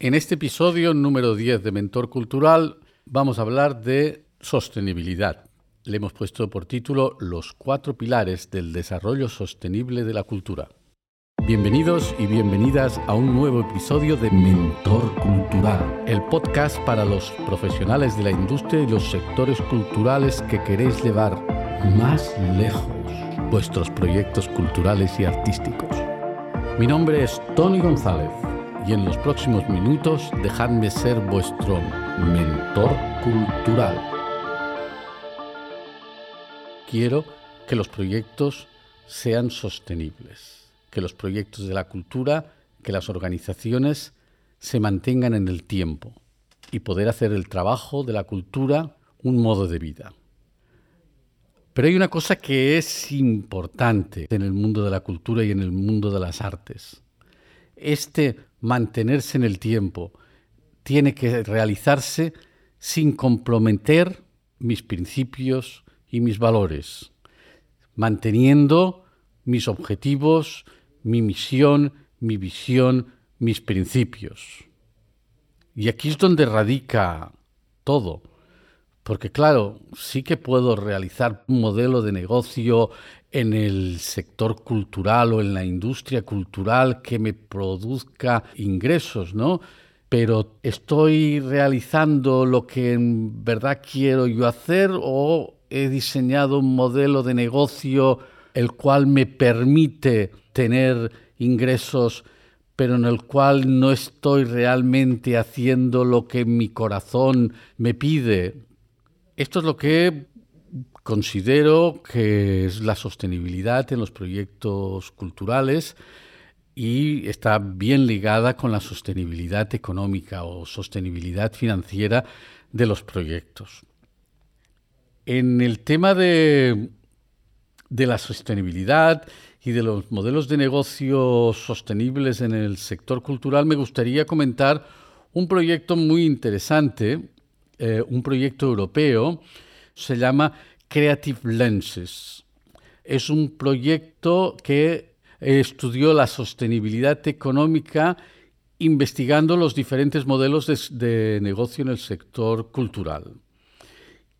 En este episodio número 10 de Mentor Cultural vamos a hablar de sostenibilidad. Le hemos puesto por título Los cuatro pilares del desarrollo sostenible de la cultura. Bienvenidos y bienvenidas a un nuevo episodio de Mentor Cultural, el podcast para los profesionales de la industria y los sectores culturales que queréis llevar más lejos vuestros proyectos culturales y artísticos. Mi nombre es Tony González y en los próximos minutos dejadme ser vuestro mentor cultural. Quiero que los proyectos sean sostenibles, que los proyectos de la cultura, que las organizaciones se mantengan en el tiempo y poder hacer el trabajo de la cultura un modo de vida. Pero hay una cosa que es importante en el mundo de la cultura y en el mundo de las artes. Este mantenerse en el tiempo tiene que realizarse sin comprometer mis principios y mis valores, manteniendo mis objetivos, mi misión, mi visión, mis principios. Y aquí es donde radica todo. Porque claro, sí que puedo realizar un modelo de negocio en el sector cultural o en la industria cultural que me produzca ingresos, ¿no? Pero ¿estoy realizando lo que en verdad quiero yo hacer o he diseñado un modelo de negocio el cual me permite tener ingresos pero en el cual no estoy realmente haciendo lo que mi corazón me pide? Esto es lo que considero que es la sostenibilidad en los proyectos culturales y está bien ligada con la sostenibilidad económica o sostenibilidad financiera de los proyectos. En el tema de, de la sostenibilidad y de los modelos de negocio sostenibles en el sector cultural, me gustaría comentar un proyecto muy interesante eh, un proyecto europeo, se llama Creative Lenses. Es un proyecto que estudió la sostenibilidad económica investigando los diferentes modelos de, negocio en el sector cultural.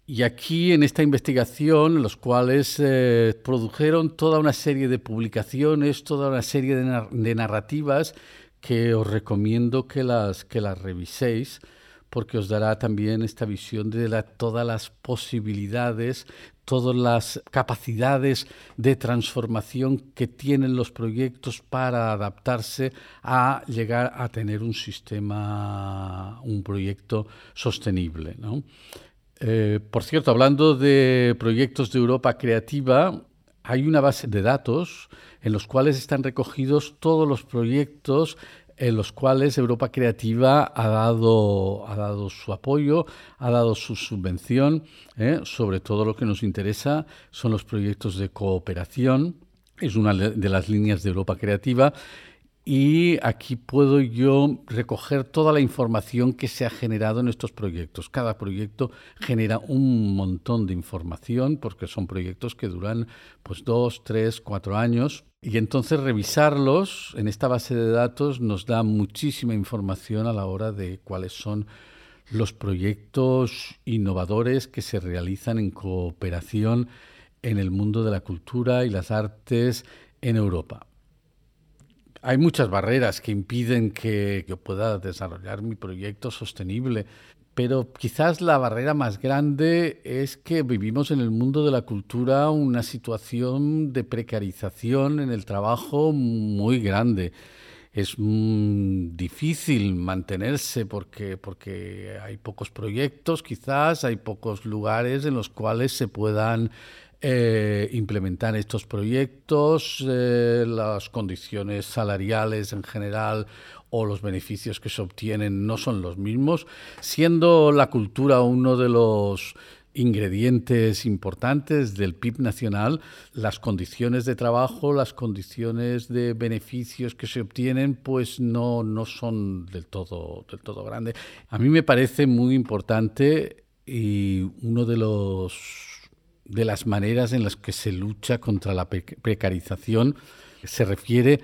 Y aquí en esta investigación, los cuales eh, produjeron toda una serie de publicaciones, toda una serie de, narrativas que os recomiendo que las, que las reviséis porque os dará también esta visión de todas las posibilidades, todas las capacidades de transformación que tienen los proyectos para adaptarse a llegar a tener un sistema, un proyecto sostenible. Eh, por cierto, hablando de proyectos de Europa Creativa, hay una base de datos en los cuales están recogidos todos los proyectos en los cuales Europa Creativa ha dado, ha dado su apoyo, ha dado su subvención. ¿eh? Sobre todo lo que nos interesa son los proyectos de cooperación. Es una de las líneas de Europa Creativa. Y aquí puedo yo recoger toda la información que se ha generado en estos proyectos. Cada proyecto genera un montón de información porque son proyectos que duran pues dos, tres, cuatro años y entonces revisarlos en esta base de datos nos da muchísima información a la hora de cuáles son los proyectos innovadores que se realizan en cooperación en el mundo de la cultura y las artes en Europa. Hay muchas barreras que impiden que yo pueda desarrollar mi proyecto sostenible, pero quizás la barrera más grande es que vivimos en el mundo de la cultura una situación de precarización en el trabajo muy grande. Es mm, difícil mantenerse porque, porque hay pocos proyectos, quizás hay pocos lugares en los cuales se puedan eh, implementar estos proyectos, eh, las condiciones salariales en general o los beneficios que se obtienen no son los mismos, siendo la cultura uno de los ingredientes importantes del PIB nacional, las condiciones de trabajo, las condiciones de beneficios que se obtienen, pues no, no son del todo, del todo grandes. A mí me parece muy importante y uno de los de las maneras en las que se lucha contra la precarización se refiere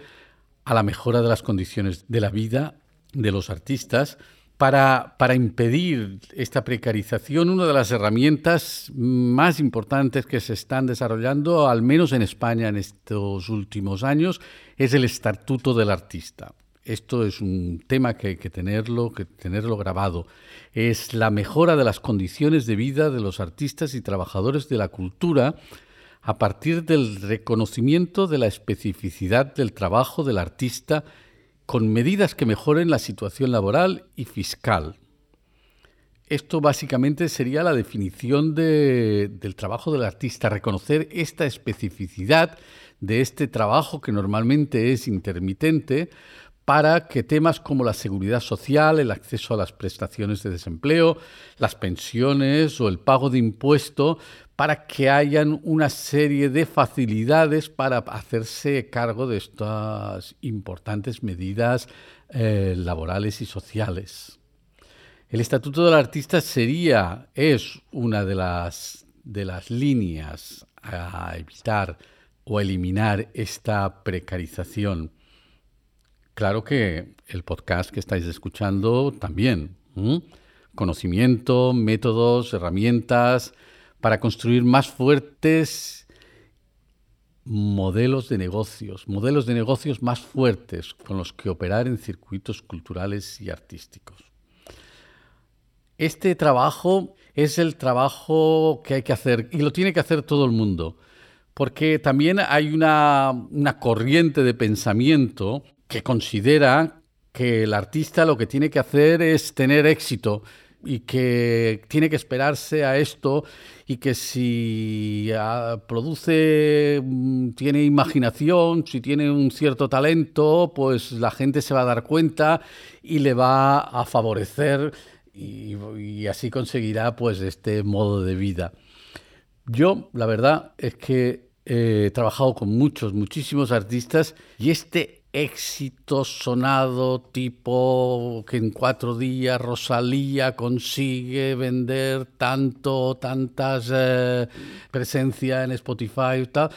a la mejora de las condiciones de la vida de los artistas, para, para, impedir esta precarización, una de las herramientas más importantes que se están desarrollando, al menos en España en estos últimos años, es el Estatuto del Artista. Esto es un tema que hay que tenerlo, que tenerlo grabado. Es la mejora de las condiciones de vida de los artistas y trabajadores de la cultura a partir del reconocimiento de la especificidad del trabajo del artista con medidas que mejoren la situación laboral y fiscal. Esto básicamente sería la definición del trabajo del artista, reconocer esta especificidad de este trabajo que normalmente es intermitente para que temas como la seguridad social, el acceso a las prestaciones de desempleo, las pensiones o el pago de impuestos, para que hayan una serie de facilidades para hacerse cargo de estas importantes medidas eh, laborales y sociales. El Estatuto del Artista sería, es una de las, de las líneas a evitar o eliminar esta precarización. Claro que el podcast que estáis escuchando también. Conocimiento, métodos, herramientas, para construir más fuertes modelos de negocios, modelos de negocios más fuertes con los que operar en circuitos culturales y artísticos. Este trabajo es el trabajo que hay que hacer y lo tiene que hacer todo el mundo, porque también hay una, una corriente de pensamiento que considera que el artista lo que tiene que hacer es tener éxito y que tiene que esperarse a esto y que si ah, produce, mm, tiene imaginación, si tiene un cierto talento, pues la gente se va a dar cuenta y le va a favorecer y, así conseguirá pues este modo de vida. Yo, la verdad es que he trabajado con muchos, muchísimos artistas y este éxito sonado tipo que en cuatro días Rosalía consigue vender tanto, tantas eh, presencia en Spotify y tal.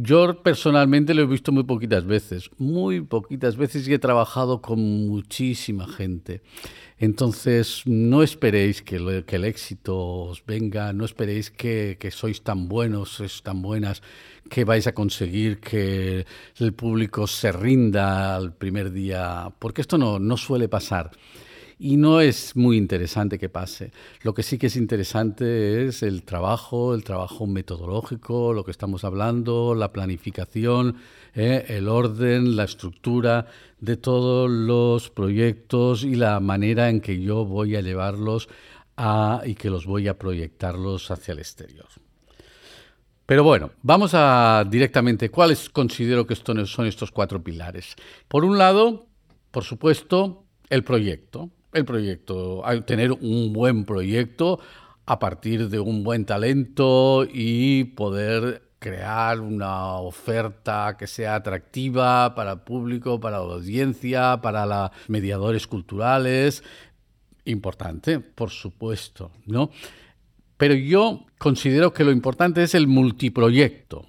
Yo personalmente lo he visto muy poquitas veces, muy poquitas veces y he trabajado con muchísima gente. Entonces, no esperéis que, el éxito os venga, no esperéis que, sois tan buenos, sois tan buenas que vais a conseguir que el público se rinda al primer día, porque esto no, no suele pasar. Y no es muy interesante que pase. Lo que sí que es interesante es el trabajo, el trabajo metodológico, lo que estamos hablando, la planificación, eh, el orden, la estructura de todos los proyectos y la manera en que yo voy a llevarlos a, y que los voy a proyectarlos hacia el exterior. Pero bueno, vamos a directamente cuáles considero que son estos cuatro pilares. Por un lado, por supuesto, el proyecto. El proyecto, tener un buen proyecto a partir de un buen talento y poder crear una oferta que sea atractiva para el público, para la audiencia, para los mediadores culturales. Importante, por supuesto, ¿no? Pero yo considero que lo importante es el multiproyecto.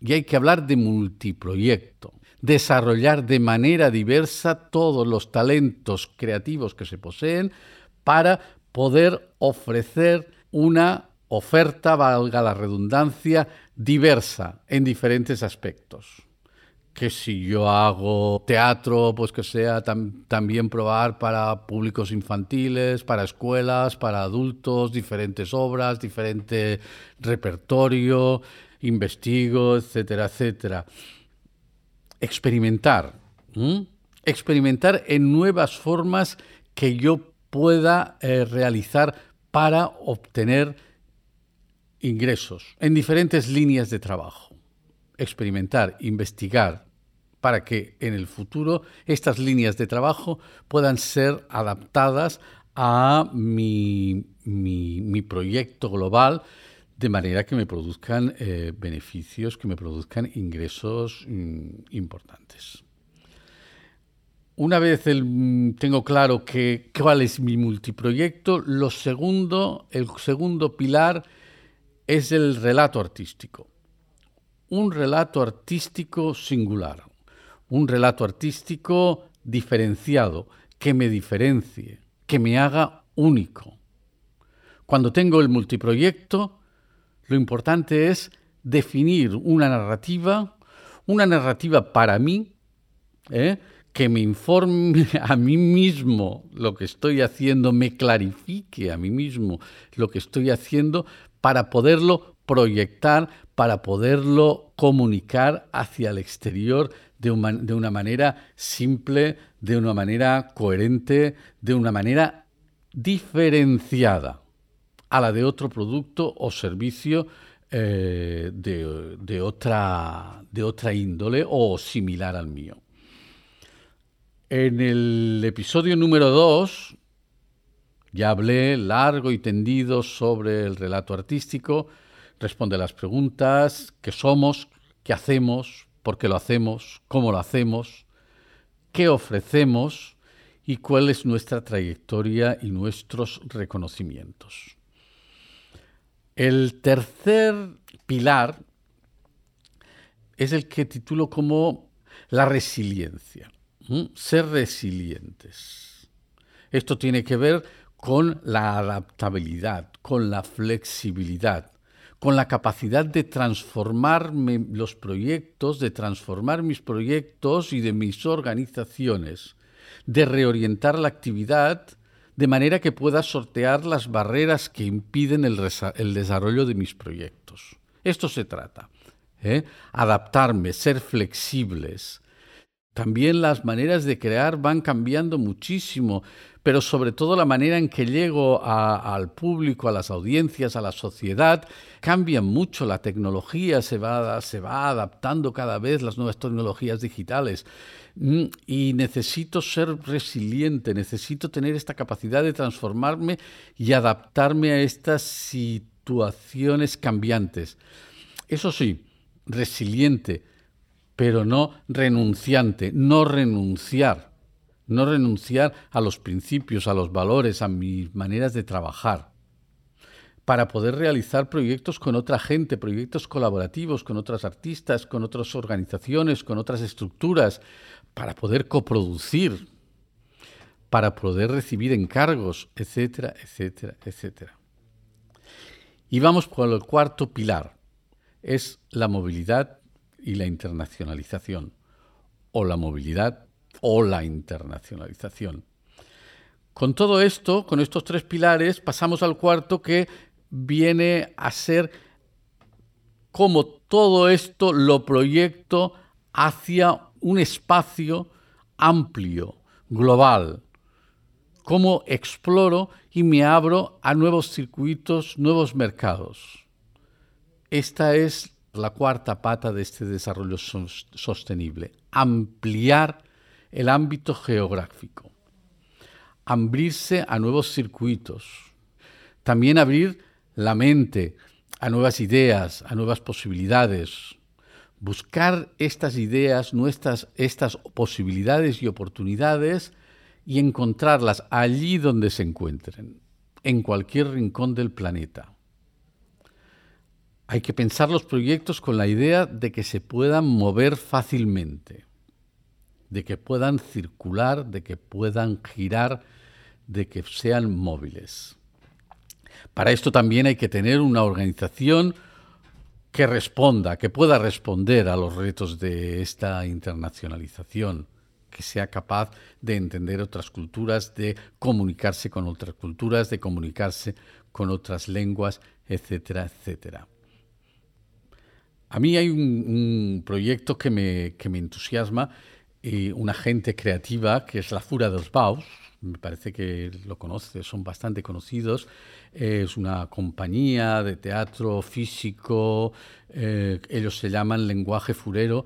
Y hay que hablar de multiproyecto. Desarrollar de manera diversa todos los talentos creativos que se poseen para poder ofrecer una oferta, valga la redundancia, diversa en diferentes aspectos que si yo hago teatro, pues que sea también probar para públicos infantiles, para escuelas, para adultos, diferentes obras, diferente repertorio, investigo, etcétera, etcétera. Experimentar, experimentar en nuevas formas que yo pueda eh, realizar para obtener ingresos en diferentes líneas de trabajo. Experimentar, investigar, para que en el futuro estas líneas de trabajo puedan ser adaptadas a mi, proyecto global de manera que me produzcan eh, beneficios, que me produzcan ingresos mm, importantes. Una vez tengo claro que, cuál es mi multiproyecto, lo segundo, el segundo pilar es el relato artístico. Un relato artístico singular un relato artístico diferenciado, que me diferencie, que me haga único. Cuando tengo el multiproyecto, lo importante es definir una narrativa, una narrativa para mí, ¿eh? que me informe a mí mismo lo que estoy haciendo, me clarifique a mí mismo lo que estoy haciendo para poderlo proyectar, para poderlo comunicar hacia el exterior de, de una manera simple, de una manera coherente, de una manera diferenciada a la de otro producto o servicio eh, de, otra, de otra índole o similar al mío. En el episodio número 2 ya hablé largo y tendido sobre el relato artístico, responde a las preguntas, qué somos, qué hacemos, por qué lo hacemos, cómo lo hacemos, qué ofrecemos y cuál es nuestra trayectoria y nuestros reconocimientos. El tercer pilar es el que titulo como la resiliencia. Ser resilientes. Esto tiene que ver con la adaptabilidad, con la flexibilidad, con la capacidad de transformarme los proyectos, de transformar mis proyectos y de mis organizaciones, de reorientar la actividad de manera que pueda sortear las barreras que impiden el, desarrollo de mis proyectos. Esto se trata. ¿eh? Adaptarme, ser flexibles, también las maneras de crear van cambiando muchísimo, pero sobre todo la manera en que llego al público, a las audiencias, a la sociedad, cambia mucho. La tecnología se va, adaptando cada vez, las nuevas tecnologías digitales. Mm, y necesito ser resiliente, necesito tener esta capacidad de transformarme y adaptarme a estas situaciones cambiantes. Eso sí, resiliente pero no renunciante, no renunciar, no renunciar a los principios, a los valores, a mis maneras de trabajar, para poder realizar proyectos con otra gente, proyectos colaborativos con otras artistas, con otras organizaciones, con otras estructuras, para poder coproducir, para poder recibir encargos, etcétera, etcétera, etcétera. Y vamos por el cuarto pilar, es la movilidad y la internacionalización, o la movilidad o la internacionalización. Con todo esto, con estos tres pilares, pasamos al cuarto que viene a ser como todo esto lo proyecto hacia un espacio amplio, global, cómo exploro y me abro a nuevos circuitos, nuevos mercados. Esta es la cuarta pata de este desarrollo sostenible, ampliar el ámbito geográfico, abrirse a nuevos circuitos, también abrir la mente a nuevas ideas, a nuevas posibilidades, buscar estas ideas, nuestras, estas posibilidades y oportunidades y encontrarlas allí donde se encuentren, en cualquier rincón del planeta. Hay que pensar los proyectos con la idea de que se puedan mover fácilmente, de que puedan circular, de que puedan girar, de que sean móviles. Para esto también hay que tener una organización que responda, que pueda responder a los retos de esta internacionalización, que sea capaz de entender otras culturas, de comunicarse con otras culturas, de comunicarse con otras lenguas, etcétera, etcétera. A mí hay un, proyecto que me, me entusiasma, y una gente creativa que es la Fura de los Baus, me parece que lo conoce, son bastante conocidos. Es una compañía de teatro físico, eh, ellos se llaman Lenguaje Furero.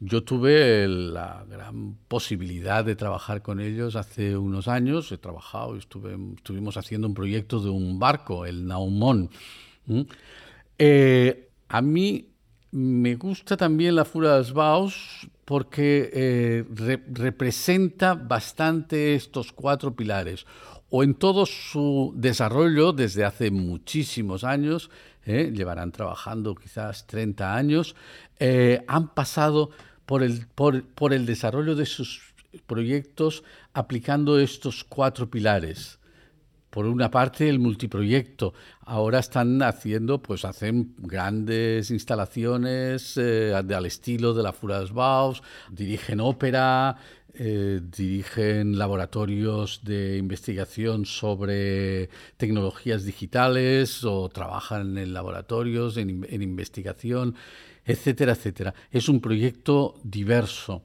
Yo tuve la gran posibilidad de trabajar con ellos hace unos años, he trabajado, estuve, estuvimos haciendo un proyecto de un barco, el Naumón. Eh, a mí me gusta también la Fura de los Baus porque eh, representa bastante estos cuatro pilares, o en todo su desarrollo desde hace muchísimos años, eh, llevarán trabajando quizás 30 años, eh, han pasado por el, por, el desarrollo de sus proyectos aplicando estos cuatro pilares por una parte el multiproyecto. Ahora están haciendo, pues hacen grandes instalaciones eh, al estilo de la Fura Baus, dirigen ópera, eh, dirigen laboratorios de investigación sobre tecnologías digitales o trabajan en laboratorios en investigación, etcétera, etcétera. Es un proyecto diverso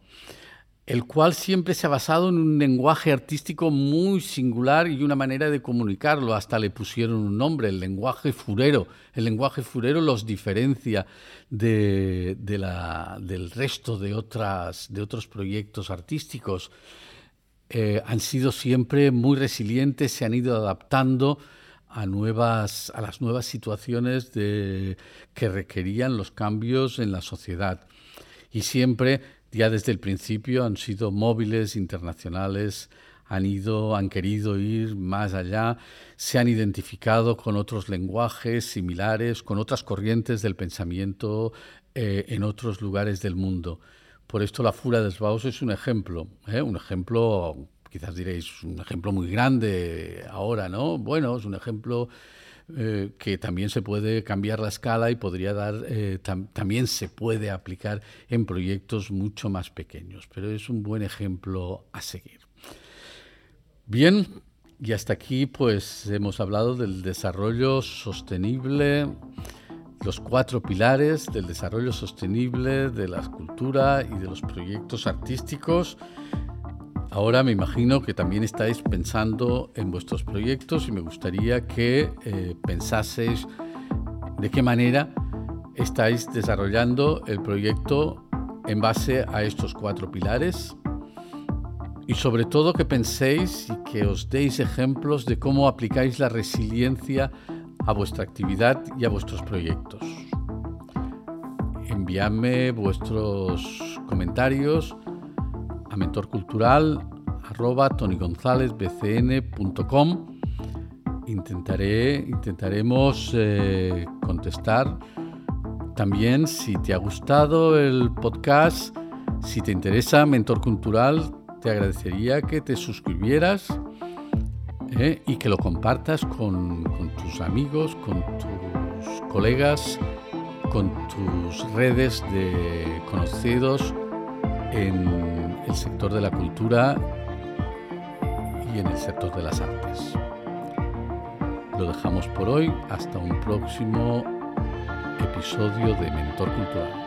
el cual siempre se ha basado en un lenguaje artístico muy singular y una manera de comunicarlo. Hasta le pusieron un nombre, el lenguaje furero. El lenguaje furero los diferencia de, del resto de, de otros proyectos artísticos. Eh, han sido siempre muy resilientes, se han ido adaptando a, nuevas, a las nuevas situaciones que requerían los cambios en la sociedad. Y siempre ya desde el principio han sido móviles, internacionales, han ido, han querido ir más allá, se han identificado con otros lenguajes similares, con otras corrientes del pensamiento eh, en otros lugares del mundo. Por esto la Fura de Baus es un ejemplo, ¿eh? un ejemplo, quizás diréis, un ejemplo muy grande ahora, ¿no? Bueno, es un ejemplo eh, que también se puede cambiar la escala y podría dar, eh, también se puede aplicar en proyectos mucho más pequeños, pero es un buen ejemplo a seguir. Bien, y hasta aquí pues hemos hablado del desarrollo sostenible, los cuatro pilares del desarrollo sostenible de la escultura y de los proyectos artísticos Ahora me imagino que también estáis pensando en vuestros proyectos y me gustaría que eh, pensaseis de qué manera estáis desarrollando el proyecto en base a estos cuatro pilares y sobre todo que penséis y que os deis ejemplos de cómo aplicáis la resiliencia a vuestra actividad y a vuestros proyectos. Enviadme vuestros comentarios a mentorcultural.com. Intentaré, intentaremos eh, contestar. También, si te ha gustado el podcast, si te interesa Mentor Cultural, te agradecería que te suscribieras eh, y que lo compartas con tus amigos, con tus colegas, con tus redes de conocidos en el sector de la cultura y en el sector de las artes. Lo dejamos por hoy, hasta un próximo episodio de Mentor Cultural.